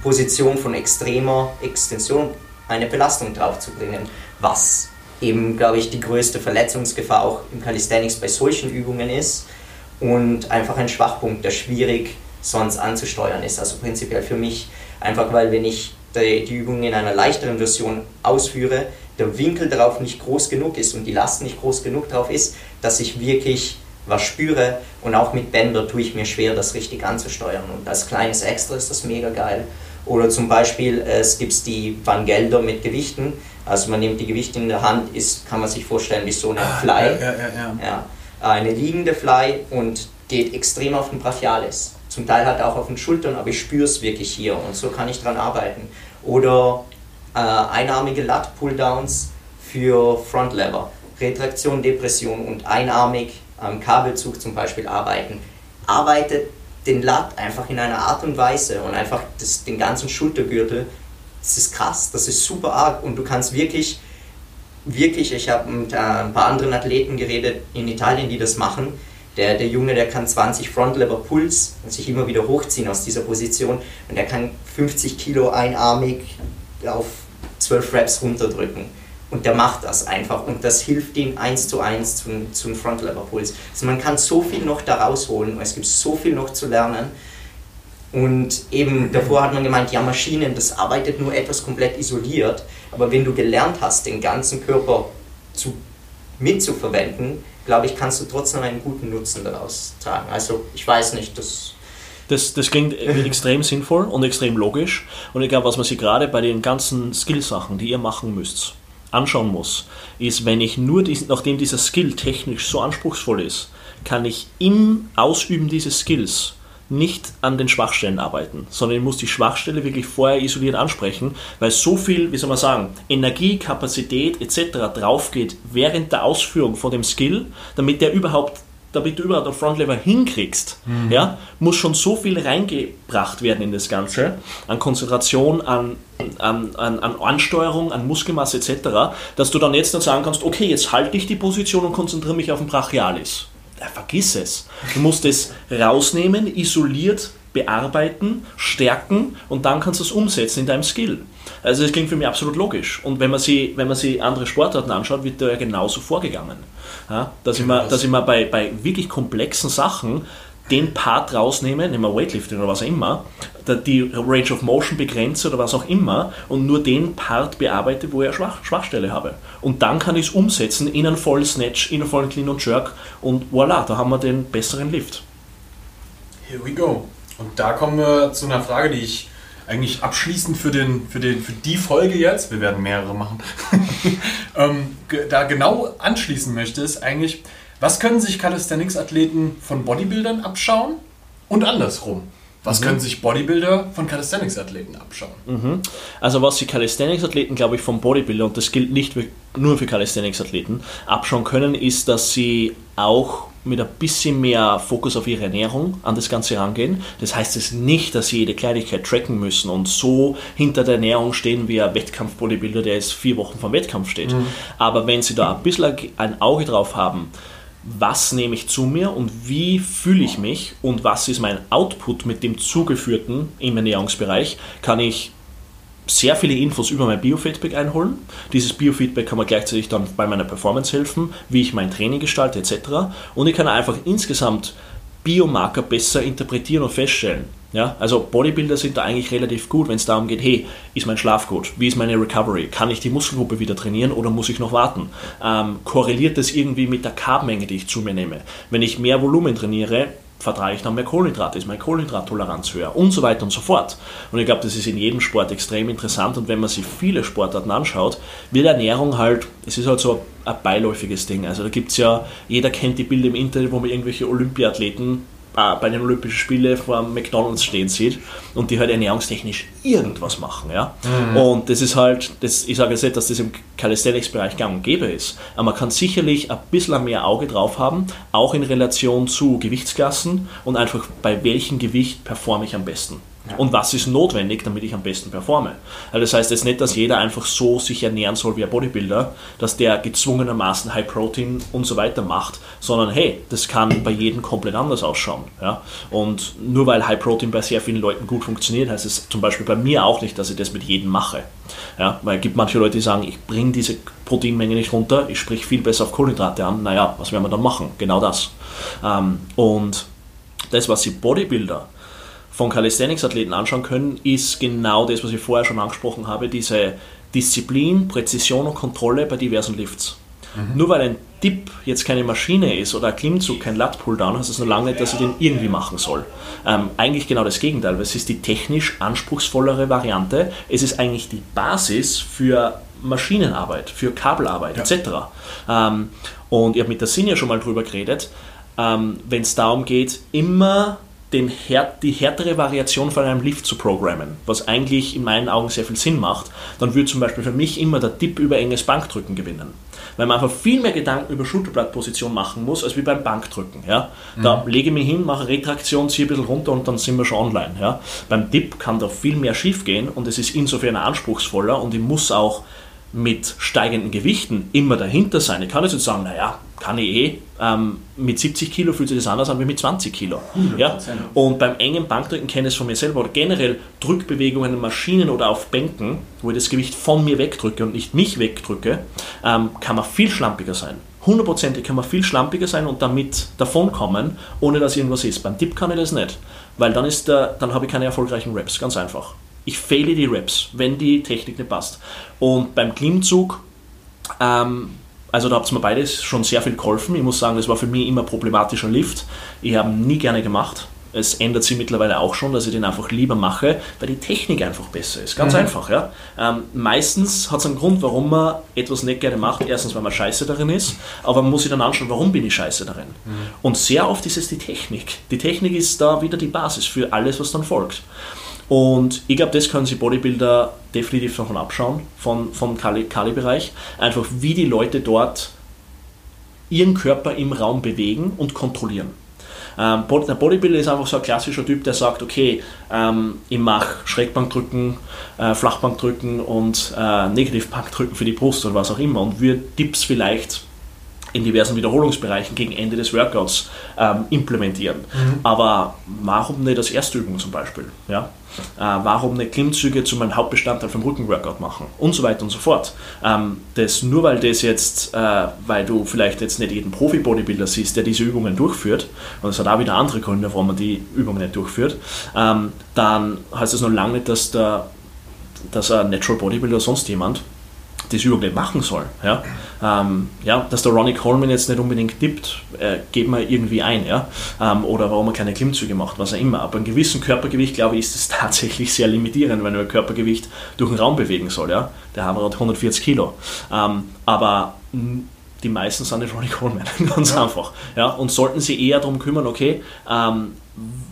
Position von extremer Extension eine Belastung draufzubringen, was eben, glaube ich, die größte Verletzungsgefahr auch im Calisthenics bei solchen Übungen ist und einfach ein Schwachpunkt, der schwierig sonst anzusteuern ist. Also prinzipiell für mich einfach, weil wenn ich die, die Übung in einer leichteren Version ausführe, der Winkel darauf nicht groß genug ist und die Last nicht groß genug drauf ist, dass ich wirklich was spüre und auch mit Bänder tue ich mir schwer, das richtig anzusteuern. Und als kleines Extra ist das mega geil. Oder zum Beispiel, es gibt die Van Gelder mit Gewichten. Also man nimmt die Gewichte in der Hand, ist, kann man sich vorstellen wie so eine ah, Fly. Ja, ja, ja, eine liegende Fly und geht extrem auf den Brachialis. Zum Teil halt auch auf den Schultern, aber ich spüre es wirklich hier und so kann ich dran arbeiten. Oder äh, einarmige Lat-Pulldowns für Front Lever, Retraktion, Depression und einarmig am Kabelzug zum Beispiel arbeiten. Arbeitet den Lat einfach in einer Art und Weise und einfach das, den ganzen Schultergürtel. Das ist krass, das ist super arg und du kannst wirklich wirklich, ich habe mit äh, ein paar anderen Athleten geredet in Italien, die das machen, Der, der Junge, der kann 20 Frontlever Pulls und sich immer wieder hochziehen aus dieser Position und er kann 50 Kilo einarmig auf 12 Reps runterdrücken. Und der macht das einfach und das hilft ihm eins zu eins zum, zum Frontlever Puls. Also man kann so viel noch da rausholen, es gibt so viel noch zu lernen. Und eben davor hat man gemeint, ja, Maschinen, das arbeitet nur etwas komplett isoliert. Aber wenn du gelernt hast, den ganzen Körper zu, mitzuverwenden, glaube ich, kannst du trotzdem einen guten Nutzen daraus tragen. Also ich weiß nicht, das das, das klingt extrem sinnvoll und extrem logisch. Und ich glaube, was man sich gerade bei den ganzen Skill-Sachen, die ihr machen müsst, anschauen muss, ist, wenn ich nur, dies, nachdem dieser Skill technisch so anspruchsvoll ist, kann ich im Ausüben dieses Skills nicht an den Schwachstellen arbeiten, sondern ich muss die Schwachstelle wirklich vorher isoliert ansprechen, weil so viel, wie soll man sagen, Energie, Kapazität etc. draufgeht während der Ausführung von dem Skill, damit der überhaupt damit du überhaupt auf Frontlever hinkriegst, mhm. ja, muss schon so viel reingebracht werden in das Ganze, an Konzentration, an, an, an, an Ansteuerung, an Muskelmasse etc., dass du dann jetzt dann sagen kannst, okay, jetzt halte ich die Position und konzentriere mich auf den Brachialis ja, vergiss es. Du musst es rausnehmen, isoliert bearbeiten, stärken und dann kannst du es umsetzen in deinem Skill. Also das klingt für mich absolut logisch. Und wenn man sich, wenn man sich andere Sportarten anschaut, wird da ja genauso vorgegangen. Ja, dass, ich mal, dass ich mal bei, bei wirklich komplexen Sachen den Part rausnehme, nehmen wir Weightlifting oder was auch immer, die Range of Motion begrenze oder was auch immer und nur den Part bearbeite, wo ich eine Schwach Schwachstelle habe. Und dann kann ich es umsetzen in einen vollen Snatch, in einen vollen Clean und Jerk und voilà, da haben wir den besseren Lift. Here we go. Und da kommen wir zu einer Frage, die ich eigentlich abschließend für, den, für, den, für die Folge jetzt, wir werden mehrere machen, ähm, da genau anschließen möchte, ist eigentlich, was können sich Calisthenics-Athleten von Bodybuildern abschauen und andersrum? Was mhm. können sich Bodybuilder von Calisthenics-Athleten abschauen? Mhm. Also was sich Calisthenics-Athleten, glaube ich, vom Bodybuilder, und das gilt nicht nur für Calisthenics-Athleten, abschauen können, ist, dass sie auch mit ein bisschen mehr Fokus auf ihre Ernährung an das Ganze rangehen. Das heißt es nicht, dass sie jede Kleinigkeit tracken müssen und so hinter der Ernährung stehen wie ein Wettkampf-Bodybuilder, der jetzt vier Wochen vom Wettkampf steht. Mhm. Aber wenn sie da ein bisschen ein Auge drauf haben, was nehme ich zu mir und wie fühle ich mich und was ist mein Output mit dem zugeführten im Ernährungsbereich, kann ich sehr viele Infos über mein Biofeedback einholen. Dieses Biofeedback kann mir gleichzeitig dann bei meiner Performance helfen, wie ich mein Training gestalte etc. Und ich kann einfach insgesamt Biomarker besser interpretieren und feststellen. Ja, also Bodybuilder sind da eigentlich relativ gut, wenn es darum geht, hey, ist mein Schlaf gut? Wie ist meine Recovery? Kann ich die Muskelgruppe wieder trainieren oder muss ich noch warten? Ähm, korreliert das irgendwie mit der Carbmenge, die ich zu mir nehme? Wenn ich mehr Volumen trainiere, vertrage ich dann mehr Kohlenhydrate, ist meine Kohlenhydrattoleranz höher und so weiter und so fort. Und ich glaube, das ist in jedem Sport extrem interessant und wenn man sich viele Sportarten anschaut, wird Ernährung halt, es ist halt so ein beiläufiges Ding. Also da gibt es ja, jeder kennt die Bilder im Internet, wo man irgendwelche Olympiathleten äh, bei den Olympischen Spielen vor McDonalds stehen sieht und die halt ernährungstechnisch irgendwas machen. Ja? Mhm. Und das ist halt, das, ich sage jetzt nicht, dass das im Calisthenics-Bereich gang und gäbe ist, aber man kann sicherlich ein bisschen mehr Auge drauf haben, auch in Relation zu Gewichtsklassen und einfach bei welchem Gewicht performe ich am besten. Und was ist notwendig, damit ich am besten performe? Also das heißt jetzt nicht, dass jeder einfach so sich ernähren soll wie ein Bodybuilder, dass der gezwungenermaßen High Protein und so weiter macht, sondern hey, das kann bei jedem komplett anders ausschauen. Ja? Und nur weil High Protein bei sehr vielen Leuten gut funktioniert, heißt es zum Beispiel bei mir auch nicht, dass ich das mit jedem mache. Ja? Weil es gibt manche Leute, die sagen, ich bringe diese Proteinmenge nicht runter, ich sprich viel besser auf Kohlenhydrate an. Naja, was werden wir dann machen? Genau das. Ähm, und das, was die Bodybuilder von Calisthenics-Athleten anschauen können, ist genau das, was ich vorher schon angesprochen habe, diese Disziplin, Präzision und Kontrolle bei diversen Lifts. Mhm. Nur weil ein Dip jetzt keine Maschine ist oder ein Klimmzug kein Lat-Pulldown, heißt das nur lange nicht, dass ich den irgendwie machen soll. Ähm, eigentlich genau das Gegenteil, weil es ist die technisch anspruchsvollere Variante. Es ist eigentlich die Basis für Maschinenarbeit, für Kabelarbeit ja. etc. Ähm, und ich habe mit der Sinja schon mal drüber geredet, ähm, wenn es darum geht, immer den Härt, die härtere Variation von einem Lift zu programmen, was eigentlich in meinen Augen sehr viel Sinn macht, dann würde zum Beispiel für mich immer der Tipp über enges Bankdrücken gewinnen. Weil man einfach viel mehr Gedanken über Schulterblattposition machen muss, als wie beim Bankdrücken. Ja? Da mhm. lege ich mich hin, mache Retraktion, ziehe ein bisschen runter und dann sind wir schon online. Ja? Beim Dip kann da viel mehr schief gehen und es ist insofern anspruchsvoller und ich muss auch mit steigenden Gewichten immer dahinter sein. Ich kann jetzt sagen, naja, kann ich eh, ähm, mit 70 Kilo fühlt sich das anders an wie mit 20 Kilo. Ja? Und beim engen Bankdrücken kenne ich es von mir selber oder generell Drückbewegungen in Maschinen oder auf Bänken, wo ich das Gewicht von mir wegdrücke und nicht mich wegdrücke, ähm, kann man viel schlampiger sein. Hundertprozentig kann man viel schlampiger sein und damit davonkommen, ohne dass irgendwas ist. Beim Dip kann ich das nicht, weil dann, ist der, dann habe ich keine erfolgreichen Raps, ganz einfach. Ich fehle die Raps, wenn die Technik nicht passt. Und beim Klimmzug, ähm, also da habt ihr mir beides schon sehr viel geholfen. Ich muss sagen, das war für mich immer problematischer Lift. Ich habe nie gerne gemacht. Es ändert sich mittlerweile auch schon, dass ich den einfach lieber mache, weil die Technik einfach besser ist. Ganz mhm. einfach. Ja? Ähm, meistens hat es einen Grund, warum man etwas nicht gerne macht. Erstens, weil man scheiße darin ist, aber man muss sich dann anschauen, warum bin ich scheiße darin. Mhm. Und sehr oft ist es die Technik. Die Technik ist da wieder die Basis für alles, was dann folgt. Und ich glaube, das können sich Bodybuilder definitiv davon abschauen, von, vom Kali-Bereich. Einfach wie die Leute dort ihren Körper im Raum bewegen und kontrollieren. Ähm, der Bodybuilder ist einfach so ein klassischer Typ, der sagt, okay, ähm, ich mache Schrägbankdrücken, äh, Flachbankdrücken und äh, Negativbankdrücken für die Brust oder was auch immer und wir Tipps vielleicht in diversen Wiederholungsbereichen gegen Ende des Workouts ähm, implementieren. Mhm. Aber warum nicht als erste Übung zum Beispiel? Ja? Äh, warum nicht Klimmzüge zu meinem Hauptbestandteil vom Rückenworkout machen? Und so weiter und so fort. Ähm, das, nur weil das jetzt, äh, weil du vielleicht jetzt nicht jeden Profi-Bodybuilder siehst, der diese Übungen durchführt, und es hat auch wieder andere Gründe, warum man die Übungen nicht durchführt, ähm, dann heißt das noch lange nicht, dass der dass ein Natural Bodybuilder oder sonst jemand das überhaupt machen soll. Ja? Ähm, ja, dass der Ronnie Coleman jetzt nicht unbedingt tippt, äh, geht man irgendwie ein. Ja? Ähm, oder warum er keine Klimmzüge macht, was auch immer. Aber ein gewissen Körpergewicht, glaube ich, ist es tatsächlich sehr limitierend, wenn man Körpergewicht durch den Raum bewegen soll. Ja? Der Hammer hat 140 Kilo. Ähm, aber die meisten sind nicht Ronnie Coleman, ganz ja. einfach. Ja? Und sollten sie eher darum kümmern, okay, ähm,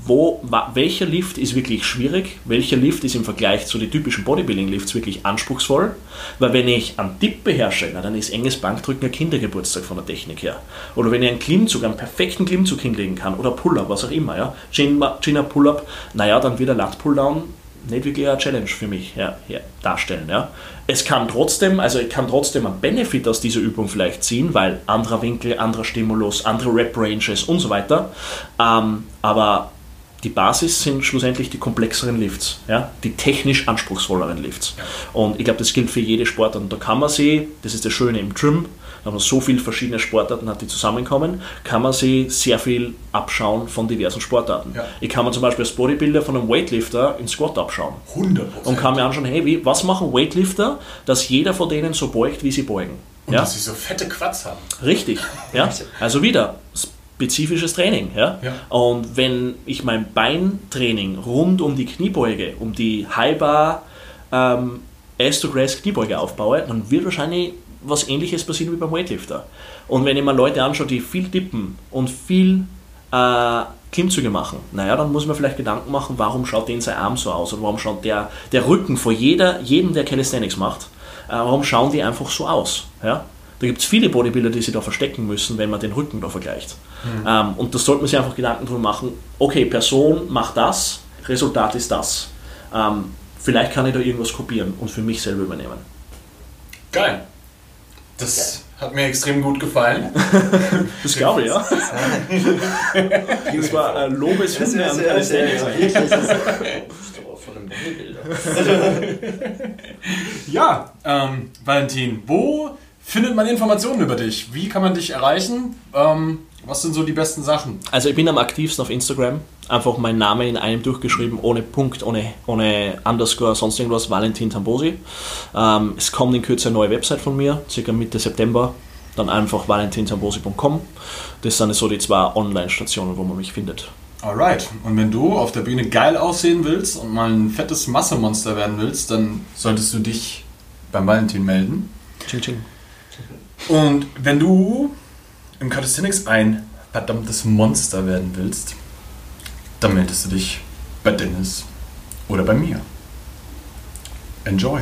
wo, welcher Lift ist wirklich schwierig, welcher Lift ist im Vergleich zu den typischen Bodybuilding-Lifts wirklich anspruchsvoll, weil wenn ich einen Dip beherrsche, na, dann ist enges Bankdrücken ein Kindergeburtstag von der Technik her. Oder wenn ich einen Klimmzug, einen perfekten Klimmzug hinlegen kann, oder Pull-Up, was auch immer, ja, Gina Pull-Up, naja, dann wird der Lat-Pull-Down nicht wirklich eine Challenge für mich ja, ja, darstellen. Ja. Es kann trotzdem, also ich kann trotzdem einen Benefit aus dieser Übung vielleicht ziehen, weil anderer Winkel, anderer Stimulus, andere Rep-Ranges und so weiter. Ähm, aber die Basis sind schlussendlich die komplexeren Lifts, ja, die technisch anspruchsvolleren Lifts. Und ich glaube, das gilt für jede Sportart. Und da kann man sie, das ist das Schöne im Gym, wenn man so viele verschiedene Sportarten hat, die zusammenkommen, kann man sie sehr viel abschauen von diversen Sportarten. Ja. Ich kann mir zum Beispiel als Bodybuilder von einem Weightlifter in Squat abschauen. 100%. Und kann mir anschauen, hey, wie, was machen Weightlifter, dass jeder von denen so beugt, wie sie beugen. Und ja? dass sie so fette Quads haben. Richtig, ja. Also wieder, spezifisches Training. Ja? ja? Und wenn ich mein Beintraining rund um die Kniebeuge, um die High Bar ähm, Ass to Grass Kniebeuge aufbaue, dann wird wahrscheinlich was ähnliches passieren wie beim Weightlifter. Und wenn ich mir Leute anschaue, die viel tippen und viel äh, Klimmzüge machen, naja, dann muss man vielleicht Gedanken machen, warum schaut den sein Arm so aus oder warum schaut der, der Rücken vor jeder, jedem, der Calisthenics macht, äh, warum schauen die einfach so aus? Ja? Da gibt es viele Bodybuilder, die sich da verstecken müssen, wenn man den Rücken da vergleicht. Mhm. Ähm, und da sollte man sich einfach Gedanken drüber machen, okay, Person macht das, Resultat ist das. Ähm, vielleicht kann ich da irgendwas kopieren und für mich selber übernehmen. Geil. Das hat mir extrem gut gefallen. das glaube ich, ja. Das war ein Lobeshymne an Calisthenics. Von einem ja, ähm, Valentin, wo findet man Informationen über dich? Wie kann man dich erreichen? Ähm, was sind so die besten Sachen? Also ich bin am aktivsten auf Instagram. Einfach mein Name in einem durchgeschrieben, ohne Punkt, ohne, ohne Underscore, sonst irgendwas, Valentin Tambosi. Ähm, es kommt in Kürze eine neue Website von mir, circa Mitte September. Dann einfach valentintambosi.com. Das sind so die zwei Online-Stationen, wo man mich findet. Alright. Und wenn du auf der Bühne geil aussehen willst und mal ein fettes Massemonster werden willst, dann solltest du dich beim Valentin melden. Ching, ching. Und wenn du im Calisthenics ein verdammtes Monster werden willst, dann meldest du dich bei Dennis oder bei mir. Enjoy!